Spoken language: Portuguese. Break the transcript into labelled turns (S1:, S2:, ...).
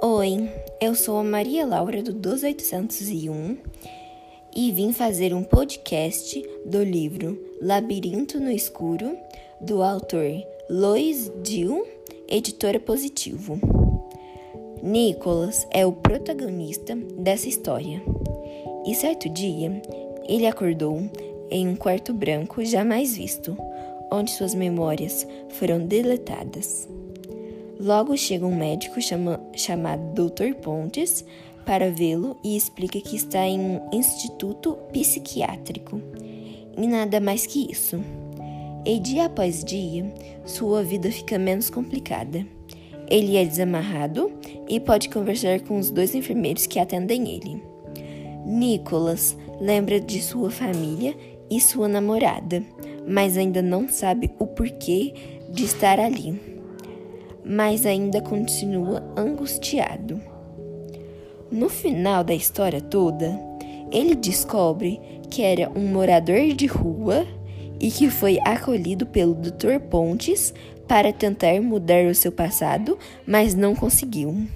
S1: Oi, eu sou a Maria Laura do 12801 e vim fazer um podcast do livro Labirinto no Escuro, do autor Lois Dill, editora Positivo. Nicholas é o protagonista dessa história. E certo dia, ele acordou em um quarto branco jamais visto, onde suas memórias foram deletadas. Logo chega um médico chama, chamado Dr. Pontes para vê-lo e explica que está em um instituto psiquiátrico. E nada mais que isso. E dia após dia, sua vida fica menos complicada. Ele é desamarrado e pode conversar com os dois enfermeiros que atendem ele. Nicholas lembra de sua família e sua namorada, mas ainda não sabe o porquê de estar ali mas ainda continua angustiado. No final da história toda, ele descobre que era um morador de rua e que foi acolhido pelo Dr. Pontes para tentar mudar o seu passado, mas não conseguiu.